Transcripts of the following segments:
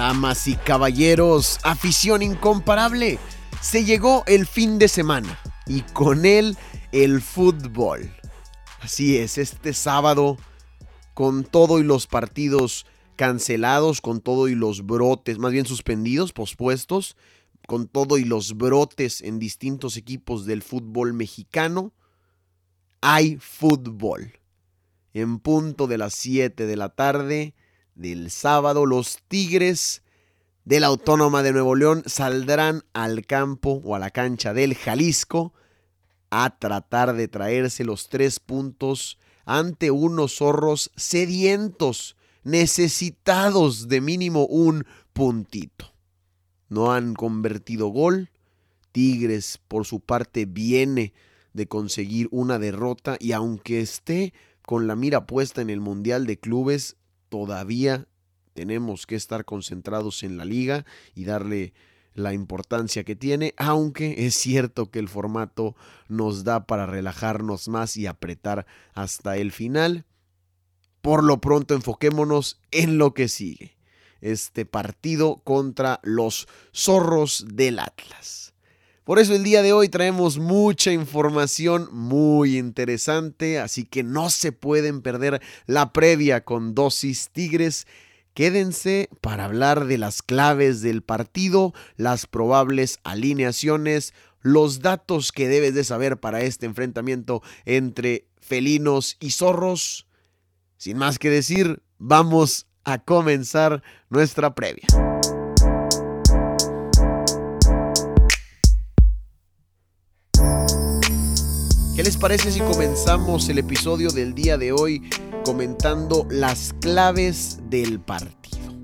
Damas y caballeros, afición incomparable, se llegó el fin de semana y con él el fútbol. Así es, este sábado, con todo y los partidos cancelados, con todo y los brotes, más bien suspendidos, pospuestos, con todo y los brotes en distintos equipos del fútbol mexicano, hay fútbol. En punto de las 7 de la tarde, del sábado, los Tigres de la Autónoma de Nuevo León saldrán al campo o a la cancha del Jalisco a tratar de traerse los tres puntos ante unos zorros sedientos, necesitados de mínimo un puntito. No han convertido gol. Tigres, por su parte, viene de conseguir una derrota y aunque esté con la mira puesta en el Mundial de Clubes, todavía tenemos que estar concentrados en la liga y darle la importancia que tiene, aunque es cierto que el formato nos da para relajarnos más y apretar hasta el final. Por lo pronto enfoquémonos en lo que sigue, este partido contra los zorros del Atlas. Por eso el día de hoy traemos mucha información muy interesante, así que no se pueden perder la previa con dosis Tigres. Quédense para hablar de las claves del partido, las probables alineaciones, los datos que debes de saber para este enfrentamiento entre felinos y zorros. Sin más que decir, vamos a comenzar nuestra previa. Les parece si comenzamos el episodio del día de hoy comentando las claves del partido?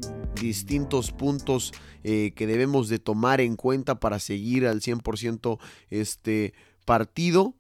Distintos puntos eh, que debemos de tomar en cuenta para seguir al 100% este partido.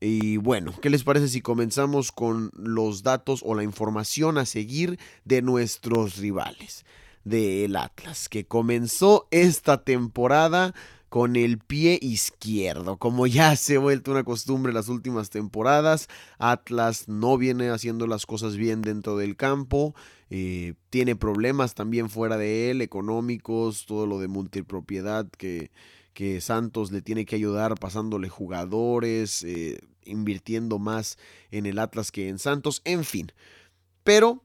Y bueno, ¿qué les parece si comenzamos con los datos o la información a seguir de nuestros rivales? Del Atlas, que comenzó esta temporada con el pie izquierdo. Como ya se ha vuelto una costumbre las últimas temporadas, Atlas no viene haciendo las cosas bien dentro del campo. Eh, tiene problemas también fuera de él, económicos, todo lo de multipropiedad que, que Santos le tiene que ayudar pasándole jugadores, eh, invirtiendo más en el Atlas que en Santos, en fin. Pero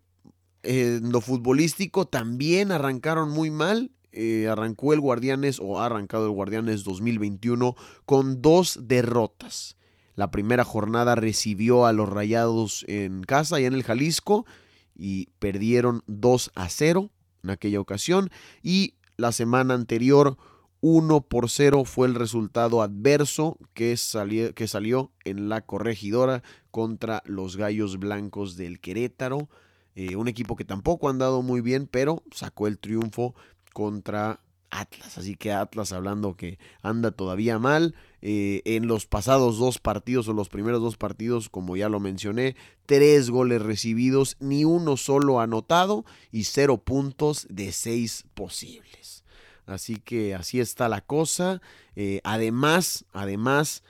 en lo futbolístico también arrancaron muy mal eh, arrancó el Guardianes o ha arrancado el Guardianes 2021 con dos derrotas. La primera jornada recibió a los Rayados en casa y en el Jalisco y perdieron 2 a 0 en aquella ocasión y la semana anterior 1 por 0 fue el resultado adverso que salió, que salió en la corregidora contra los Gallos Blancos del Querétaro. Eh, un equipo que tampoco ha andado muy bien, pero sacó el triunfo contra Atlas. Así que Atlas hablando que anda todavía mal. Eh, en los pasados dos partidos o los primeros dos partidos, como ya lo mencioné, tres goles recibidos, ni uno solo anotado y cero puntos de seis posibles. Así que así está la cosa. Eh, además, además,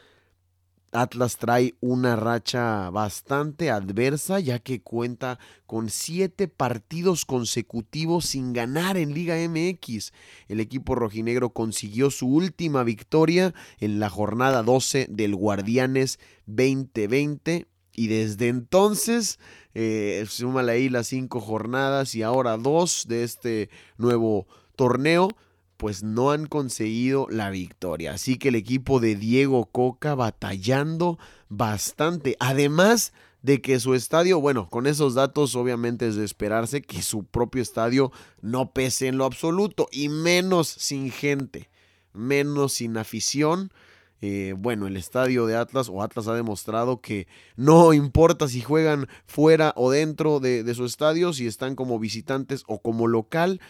Atlas trae una racha bastante adversa ya que cuenta con siete partidos consecutivos sin ganar en Liga MX. El equipo rojinegro consiguió su última victoria en la jornada 12 del Guardianes 2020 y desde entonces, eh, súmale ahí las cinco jornadas y ahora dos de este nuevo torneo pues no han conseguido la victoria. Así que el equipo de Diego Coca batallando bastante. Además de que su estadio, bueno, con esos datos obviamente es de esperarse que su propio estadio no pese en lo absoluto y menos sin gente, menos sin afición. Eh, bueno, el estadio de Atlas o Atlas ha demostrado que no importa si juegan fuera o dentro de, de su estadio, si están como visitantes o como local,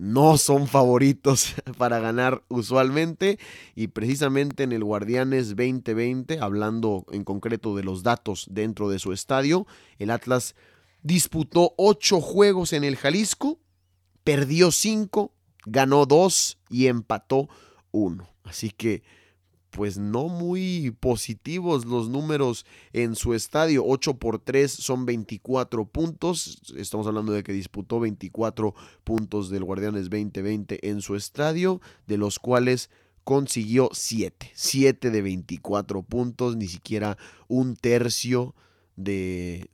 no son favoritos para ganar usualmente y precisamente en el Guardianes 2020, hablando en concreto de los datos dentro de su estadio, el Atlas disputó ocho juegos en el Jalisco, perdió cinco, ganó dos y empató uno. Así que pues no muy positivos los números en su estadio. 8 por 3 son 24 puntos. Estamos hablando de que disputó 24 puntos del Guardianes 2020 en su estadio, de los cuales consiguió 7. 7 de 24 puntos, ni siquiera un tercio de,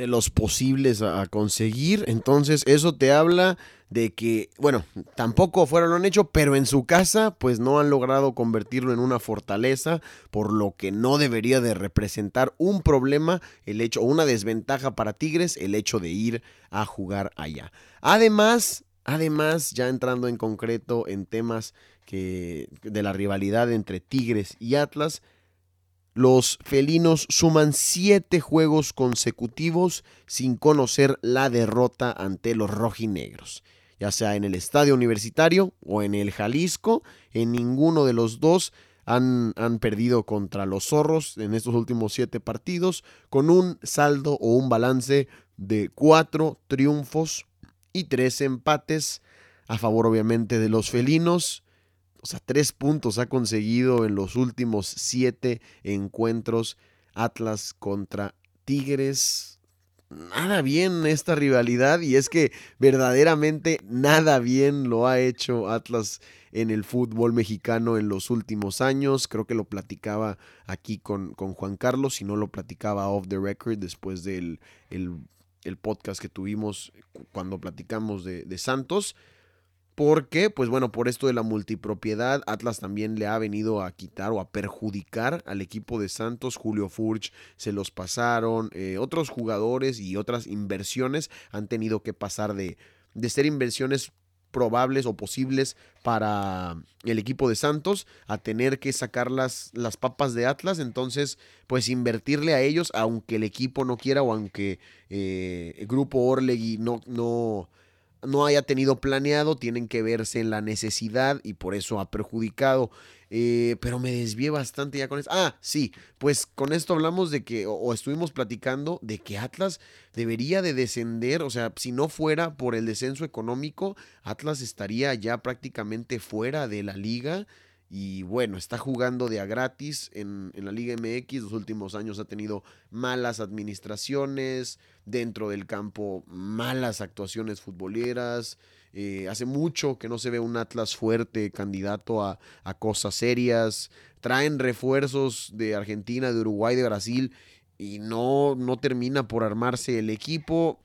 de los posibles a, conseguir. Entonces eso te habla de que, bueno, tampoco fuera lo han hecho, pero en su casa pues no han logrado convertirlo en una fortaleza, por lo que no debería de representar un problema el hecho, o una desventaja para Tigres el hecho de ir a jugar allá. Además, además, ya entrando en concreto en temas que, de la rivalidad entre Tigres y Atlas, los felinos suman siete juegos consecutivos sin conocer la derrota ante los rojinegros. Ya sea en el estadio universitario o en el Jalisco, en ninguno de los dos han, han, perdido contra los zorros en estos últimos siete partidos, con un saldo o un balance de cuatro triunfos y tres empates, a favor obviamente de los felinos o sea, tres puntos ha conseguido en los últimos siete encuentros Atlas contra Tigres. Nada bien esta rivalidad y es que verdaderamente nada bien lo ha hecho Atlas en el fútbol mexicano en los últimos años. Creo que lo platicaba aquí con, con Juan Carlos, si no lo platicaba off the record después del el, podcast que tuvimos cuando platicamos de, de Santos. Porque, pues bueno, por esto de la multipropiedad, Atlas también le ha venido a quitar o a perjudicar al equipo de Santos. Julio Furch se los pasaron. Eh, otros jugadores y otras inversiones han tenido que pasar de, de ser inversiones probables o posibles para el equipo de Santos a tener que sacar las, las papas de Atlas. Entonces, pues invertirle a ellos, aunque el equipo no quiera o aunque eh, el grupo Orlegui no, no, no haya tenido planeado, tienen que verse en la necesidad y por eso ha perjudicado. Eh, pero me desvié bastante ya con esto. Ah, sí, pues con esto hablamos de que, o, estuvimos platicando de que Atlas debería de descender, o sea, si no fuera por el descenso económico, Atlas estaría ya prácticamente fuera de la liga. Y bueno, está jugando de a gratis en, en, la Liga MX. Los últimos años ha tenido malas administraciones, dentro del campo, malas actuaciones futboleras. Eh, hace mucho que no se ve un Atlas fuerte, candidato a, a cosas serias. Traen refuerzos de Argentina, de Uruguay, de Brasil y no, no termina por armarse el equipo.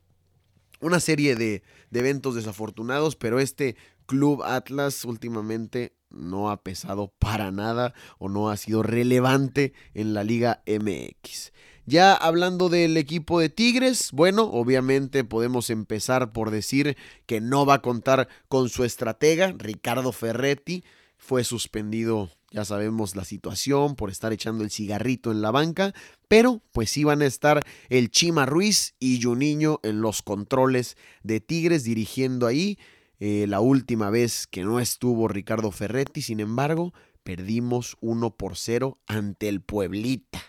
Una serie de, de eventos desafortunados, pero este Club Atlas últimamente no ha pesado para nada o no ha sido relevante en la Liga MX. Ya hablando del equipo de Tigres, bueno, obviamente podemos empezar por decir que no va a contar con su estratega, Ricardo Ferretti. Fue suspendido, ya sabemos la situación, por estar echando el cigarrito en la banca, pero pues iban a estar el Chima Ruiz y Juninho en los controles de Tigres dirigiendo ahí. Eh, la última vez que no estuvo Ricardo Ferretti, sin embargo, perdimos 1 por 0 ante el Pueblita.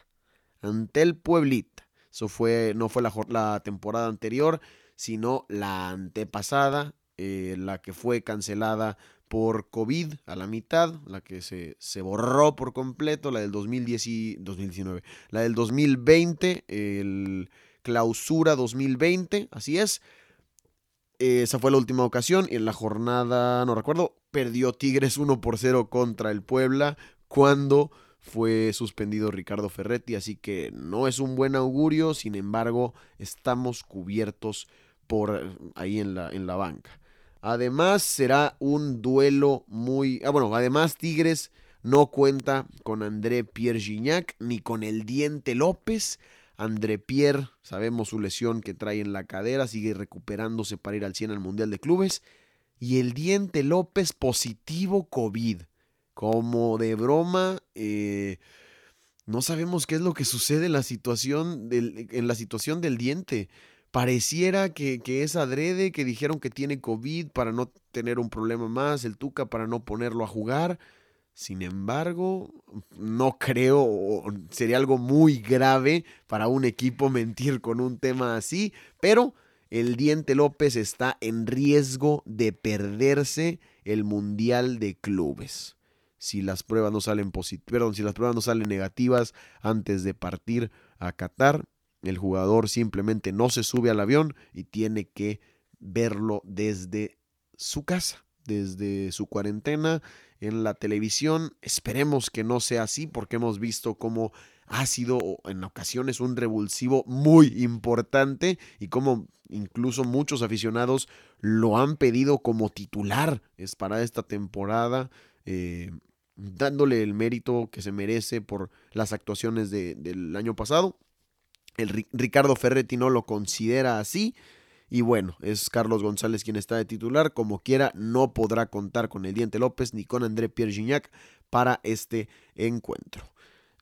Ante el Pueblita. Eso fue, no fue la, temporada anterior, sino la antepasada, eh, la que fue cancelada por COVID a la mitad, la que se, se borró por completo, la del 2010 y 2019, la del 2020, el clausura 2020, así es. Esa fue la última ocasión y en la jornada, no recuerdo, perdió Tigres 1 por 0 contra el Puebla cuando fue suspendido Ricardo Ferretti, así que no es un buen augurio, sin embargo, estamos cubiertos por ahí en la, en la banca. Además, será un duelo muy... Ah, bueno, además Tigres no cuenta con André Pierre Gignac ni con el Diente López, André Pierre, sabemos su lesión que trae en la cadera, sigue recuperándose para ir al 100 al Mundial de Clubes. Y el Diente López positivo COVID. Como de broma, eh, no sabemos qué es lo que sucede en la situación del, en la situación del diente. Pareciera que, que, es adrede, que dijeron que tiene COVID para no tener un problema más, el Tuca para no ponerlo a jugar. Sin embargo, no creo, sería algo muy grave para un equipo mentir con un tema así, pero el Diente López está en riesgo de perderse el Mundial de Clubes. Si las pruebas no salen perdón, si las pruebas no salen negativas antes de partir a Qatar, el jugador simplemente no se sube al avión y tiene que verlo desde su casa, desde su cuarentena en la televisión. Esperemos que no sea así porque hemos visto cómo ha sido en ocasiones un revulsivo muy importante y como incluso muchos aficionados lo han pedido como titular es para esta temporada. Eh, dándole el mérito que se merece por las actuaciones del año pasado. El Ricardo Ferretti no lo considera así y bueno, es Carlos González quien está de titular. Como quiera, no podrá contar con el Diente López ni con André Pierre Gignac para este encuentro.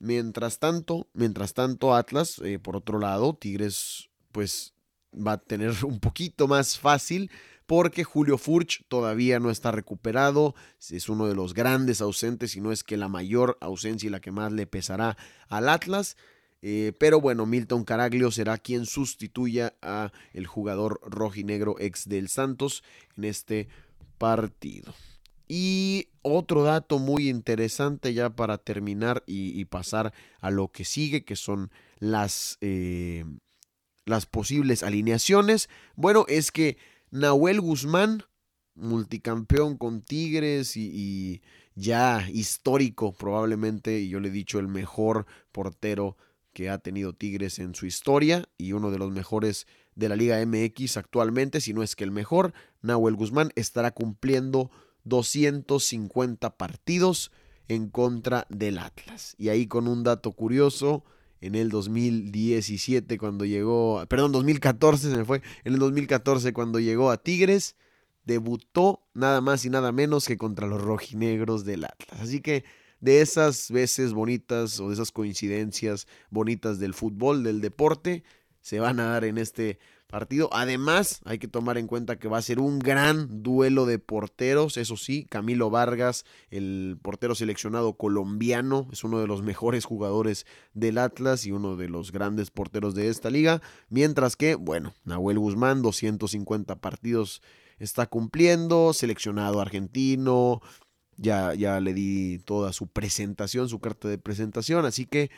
Mientras tanto, mientras tanto, Atlas, eh, por otro lado, Tigres, pues va a tener un poquito más fácil porque Julio Furch todavía no está recuperado, es uno de los grandes ausentes y no es que la mayor ausencia y la que más le pesará al Atlas. Eh, pero bueno, Milton Caraglio será quien sustituya a el jugador rojinegro ex del Santos en este partido. Y otro dato muy interesante ya para terminar y, pasar a lo que sigue, que son las, eh, las posibles alineaciones. Bueno, es que Nahuel Guzmán, multicampeón con Tigres y ya histórico probablemente, y yo le he dicho el mejor portero que ha tenido Tigres en su historia y uno de los mejores de la Liga MX actualmente, si no es que el mejor, Nahuel Guzmán estará cumpliendo 250 partidos en contra del Atlas. Y ahí con un dato curioso, en el 2017 cuando llegó, perdón, 2014 se me fue, en el 2014 cuando llegó a Tigres, debutó nada más y nada menos que contra los rojinegros del Atlas. Así que de esas veces bonitas o de esas coincidencias bonitas del fútbol, del deporte, se van a dar en este partido. Además, hay que tomar en cuenta que va a ser un gran duelo de porteros. Eso sí, Camilo Vargas, el portero seleccionado colombiano, es uno de los mejores jugadores del Atlas y uno de los grandes porteros de esta liga. Mientras que, bueno, Nahuel Guzmán, 250 partidos está cumpliendo, seleccionado argentino, ya, ya le di toda su presentación, su carta de presentación, así que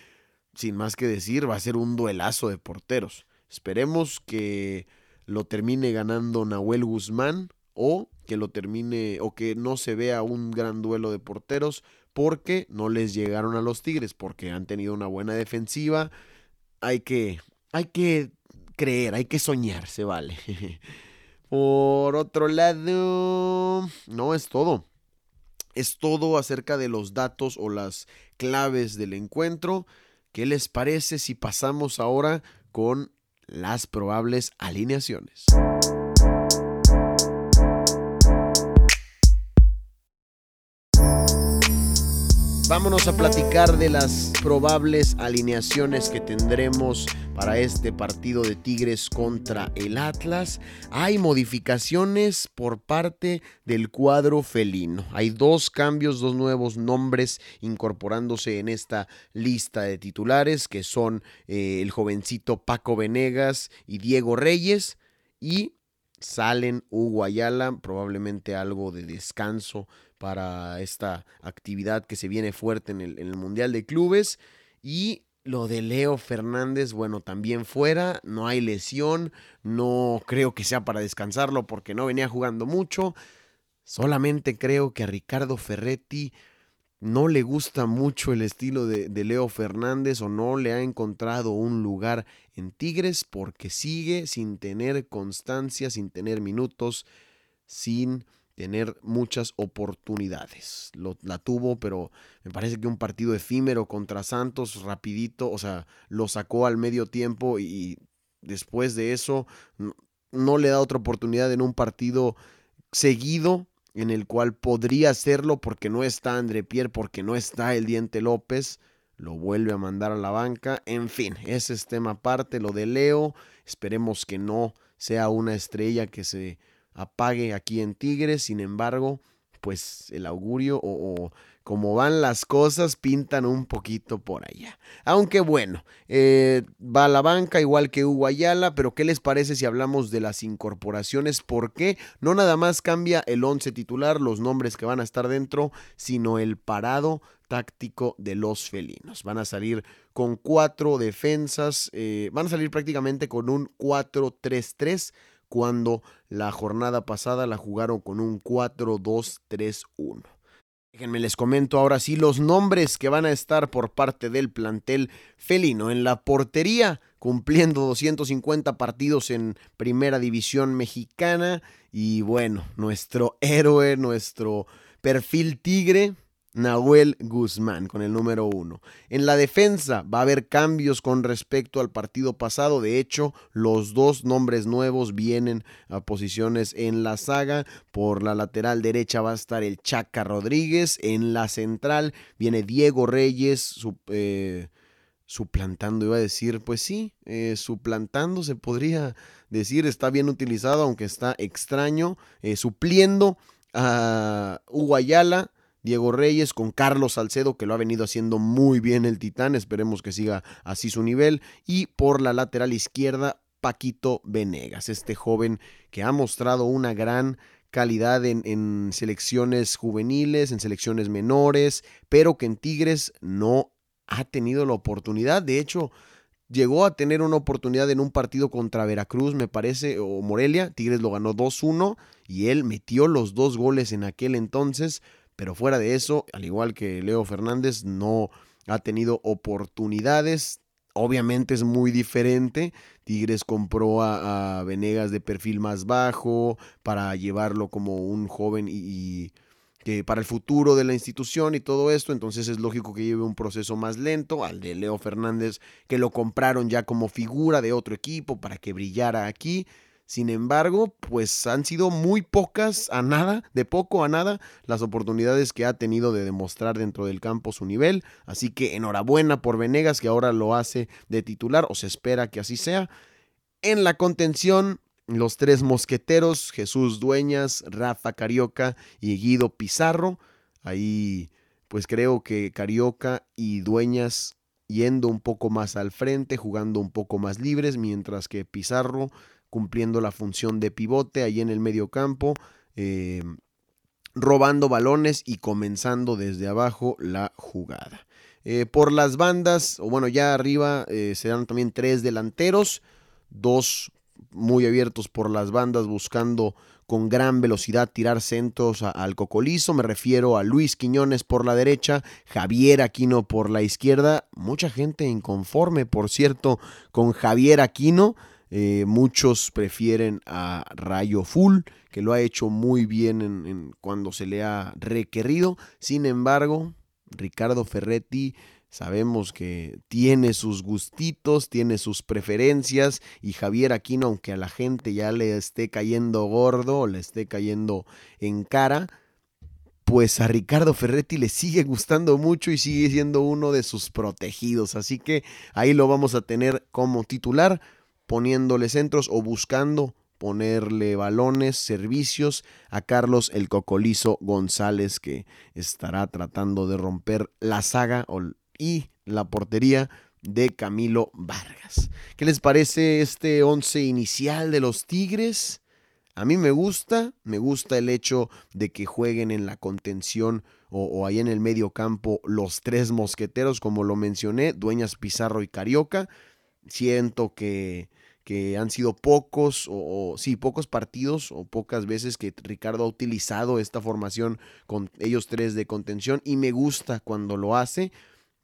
sin más que decir, va a ser un duelazo de porteros. Esperemos que lo termine ganando Nahuel Guzmán o que lo termine o que no se vea un gran duelo de porteros porque no les llegaron a los Tigres, porque han tenido una buena defensiva. Hay que, hay que creer, hay que soñar, se vale. Por otro lado, no es todo es todo acerca de los datos o las claves del encuentro. ¿Qué les parece si pasamos ahora con las probables alineaciones? Vámonos a platicar de las probables alineaciones que tendremos para este partido de Tigres contra el Atlas. Hay modificaciones por parte del cuadro felino. Hay dos cambios, dos nuevos nombres incorporándose en esta lista de titulares que son eh, el jovencito Paco Venegas y Diego Reyes y salen Hugo Ayala, probablemente algo de descanso para esta actividad que se viene fuerte en el, Mundial de Clubes. Y lo de Leo Fernández, bueno, también fuera, no hay lesión, no creo que sea para descansarlo porque no venía jugando mucho. Solamente creo que a Ricardo Ferretti no le gusta mucho el estilo de, de, Leo Fernández o no le ha encontrado un lugar en Tigres porque sigue sin tener constancia, sin tener minutos, sin tener muchas oportunidades. la tuvo, pero me parece que un partido efímero contra Santos, rapidito, o sea, lo sacó al medio tiempo y después de eso no, le da otra oportunidad en un partido seguido en el cual podría hacerlo porque no está André Pierre, porque no está el Diente López, lo vuelve a mandar a la banca. En fin, ese es tema aparte, lo de Leo. Esperemos que no sea una estrella que se apague aquí en Tigres. Sin embargo, pues el augurio o, como van las cosas pintan un poquito por allá. Aunque bueno, eh, va a la banca igual que Hugo Ayala, pero ¿qué les parece si hablamos de las incorporaciones? Porque no nada más cambia el 11 titular, los nombres que van a estar dentro, sino el parado táctico de los felinos. Van a salir con cuatro defensas, eh, van a salir prácticamente con un 4-3-3 cuando la jornada pasada la jugaron con un 4-2-3-1. Déjenme les comento ahora sí los nombres que van a estar por parte del plantel felino en la portería, cumpliendo 250 partidos en Primera División Mexicana. Y bueno, nuestro héroe, nuestro perfil tigre, Nahuel Guzmán con el número uno. En la defensa va a haber cambios con respecto al partido pasado. De hecho, los dos nombres nuevos vienen a posiciones en la saga. Por la lateral derecha va a estar el Chaca Rodríguez. En la central viene Diego Reyes. Eh, suplantando, iba a decir, pues sí, eh, suplantando se podría decir, está bien utilizado, aunque está extraño, eh, supliendo a Hugo Diego Reyes, con Carlos Salcedo, que lo ha venido haciendo muy bien el Titán, esperemos que siga así su nivel, y por la lateral izquierda, Paquito Venegas, este joven que ha mostrado una gran calidad en, en, selecciones juveniles, en selecciones menores, pero que en Tigres no ha tenido la oportunidad. De hecho, llegó a tener una oportunidad en un partido contra Veracruz, me parece, o Morelia. Tigres lo ganó 2-1 y él metió los dos goles en aquel entonces, pero fuera de eso, al igual que Leo Fernández, no ha tenido oportunidades. Obviamente es muy diferente. Tigres compró a, Venegas de perfil más bajo para llevarlo como un joven y, que para el futuro de la institución y todo esto, entonces es lógico que lleve un proceso más lento al de Leo Fernández, que lo compraron ya como figura de otro equipo para que brillara aquí. Sin embargo, pues han sido muy pocas a nada, de poco a nada, las oportunidades que ha tenido de demostrar dentro del campo su nivel. Así que enhorabuena por Venegas, que ahora lo hace de titular, o se espera que así sea. En la contención, los tres mosqueteros, Jesús Dueñas, Rafa Carioca y Guido Pizarro. Ahí, pues creo que Carioca y Dueñas yendo un poco más al frente, jugando un poco más libres, mientras que Pizarro cumpliendo la función de pivote ahí en el medio campo, eh, robando balones y comenzando desde abajo la jugada. Eh, por las bandas, o bueno, ya arriba eh, se dan también tres delanteros, dos muy abiertos por las bandas buscando con gran velocidad tirar centros al cocolizo. Me refiero a Luis Quiñones por la derecha, Javier Aquino por la izquierda. Mucha gente inconforme, por cierto, con Javier Aquino. Eh, muchos prefieren a Rayo Full, que lo ha hecho muy bien en, cuando se le ha requerido. Sin embargo, Ricardo Ferretti sabemos que tiene sus gustitos, tiene sus preferencias y Javier Aquino, aunque a la gente ya le esté cayendo gordo, le esté cayendo en cara, pues a Ricardo Ferretti le sigue gustando mucho y sigue siendo uno de sus protegidos. Así que ahí lo vamos a tener como titular poniéndole centros o buscando ponerle balones, servicios a Carlos el Cocolizo González que estará tratando de romper la saga y la portería de Camilo Vargas. ¿Qué les parece este once inicial de los Tigres? A mí me gusta, me gusta el hecho de que jueguen en la contención o, ahí en el medio campo los tres mosqueteros, como lo mencioné, Dueñas Pizarro y Carioca. Siento que que han sido pocos o, sí, pocos partidos o pocas veces que Ricardo ha utilizado esta formación con ellos tres de contención y me gusta cuando lo hace.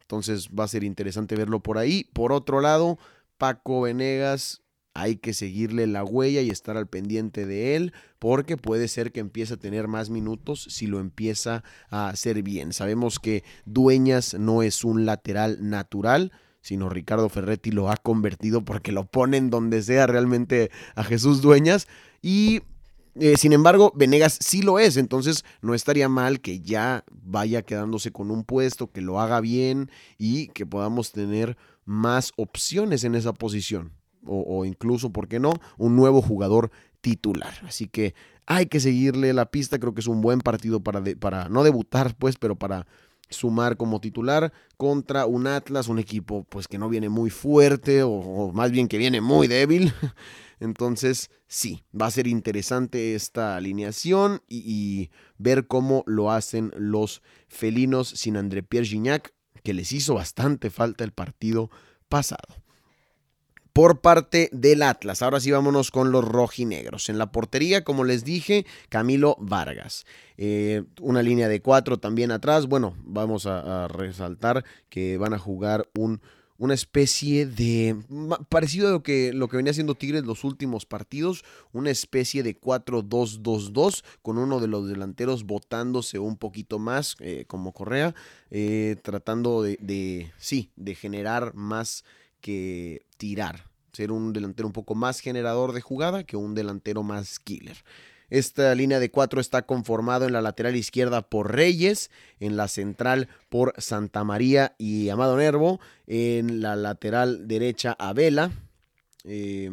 Entonces va a ser interesante verlo por ahí. Por otro lado, Paco Venegas hay que seguirle la huella y estar al pendiente de él porque puede ser que empiece a tener más minutos si lo empieza a hacer bien. Sabemos que Dueñas no es un lateral natural, sino Ricardo Ferretti lo ha convertido porque lo ponen donde sea realmente a Jesús Dueñas y eh, sin embargo, Venegas sí lo es, entonces no estaría mal que ya vaya quedándose con un puesto, que lo haga bien y que podamos tener más opciones en esa posición o, incluso, ¿por qué no?, un nuevo jugador titular. Así que hay que seguirle la pista, creo que es un buen partido para, para no debutar, pues, pero para sumar como titular contra un Atlas, un equipo pues que no viene muy fuerte o, más bien que viene muy débil. Entonces sí, va a ser interesante esta alineación y, ver cómo lo hacen los felinos sin André Pierre Gignac, que les hizo bastante falta el partido pasado por parte del Atlas. Ahora sí vámonos con los rojinegros. En la portería, como les dije, Camilo Vargas. Eh, una línea de cuatro también atrás. Bueno, vamos a, resaltar que van a jugar un una especie de parecido a lo que, lo que venía haciendo Tigres los últimos partidos, una especie de 4-2-2-2 con uno de los delanteros botándose un poquito más eh, como Correa, eh, tratando de, de, sí, de generar más que tirar, ser un delantero un poco más generador de jugada que un delantero más killer. Esta línea de cuatro está conformado en la lateral izquierda por Reyes, en la central por Santa María y Amado Nervo, en la lateral derecha Abela, eh,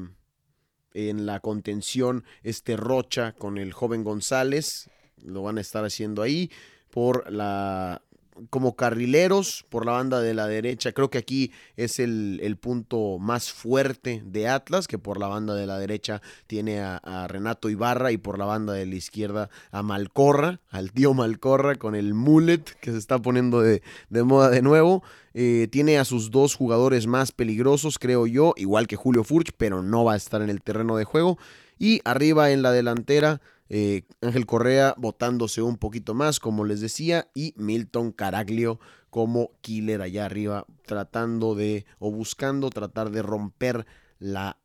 en la contención este Rocha con el joven González, lo van a estar haciendo ahí, por la como carrileros por la banda de la derecha. Creo que aquí es el, punto más fuerte de Atlas, que por la banda de la derecha tiene a, Renato Ibarra y por la banda de la izquierda a Malcorra, al tío Malcorra con el mullet que se está poniendo de, moda de nuevo. Eh, tiene a sus dos jugadores más peligrosos, creo yo, igual que Julio Furch, pero no va a estar en el terreno de juego. Y arriba en la delantera eh, Ángel Correa botándose un poquito más, como les decía, y Milton Caraglio como killer allá arriba, tratando de o buscando tratar de romper la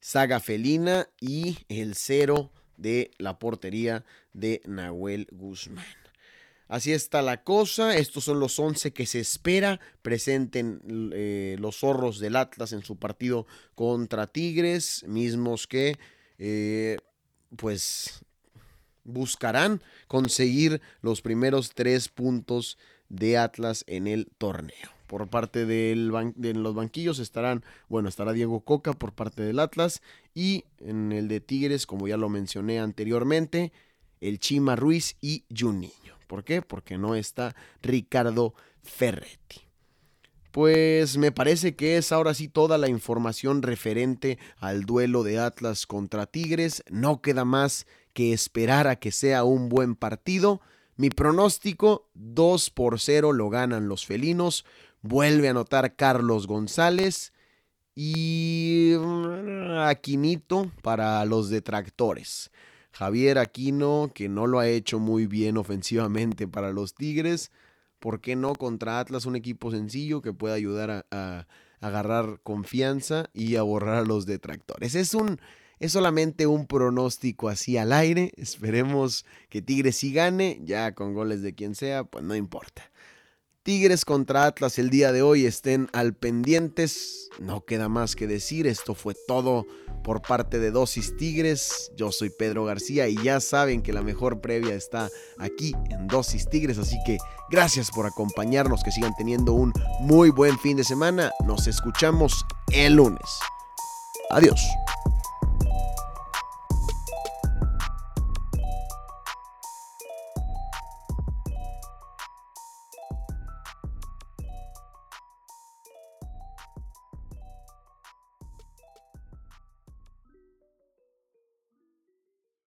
saga felina y el cero de la portería de Nahuel Guzmán. Así está la cosa. Estos son los 11 que se espera presenten eh, los zorros del Atlas en su partido contra Tigres, mismos que eh, pues buscarán conseguir los primeros tres puntos de Atlas en el torneo. Por parte de los banquillos estarán, bueno, estará Diego Coca por parte del Atlas y en el de Tigres, como ya lo mencioné anteriormente, el Chima Ruiz y Juninho. ¿Por qué? Porque no está Ricardo Ferretti. Pues me parece que es ahora sí toda la información referente al duelo de Atlas contra Tigres. No queda más que esperar a que sea un buen partido. Mi pronóstico 2 por 0 lo ganan los felinos. Vuelve a anotar Carlos González y mm, Aquinito para los detractores. Javier Aquino, que no lo ha hecho muy bien ofensivamente para los Tigres, ¿Por qué no contra Atlas, un equipo sencillo que pueda ayudar a, agarrar confianza y a borrar a los detractores? Es un, es solamente un pronóstico así al aire. Esperemos que Tigres sí gane, ya con goles de quien sea, pues no importa. Tigres contra Atlas el día de hoy estén al pendientes. No queda más que decir, esto fue todo por parte de Dosis Tigres. Yo soy Pedro García y ya saben que la mejor previa está aquí en Dosis Tigres, así que gracias por acompañarnos, que sigan teniendo un muy buen fin de semana. Nos escuchamos el lunes. Adiós.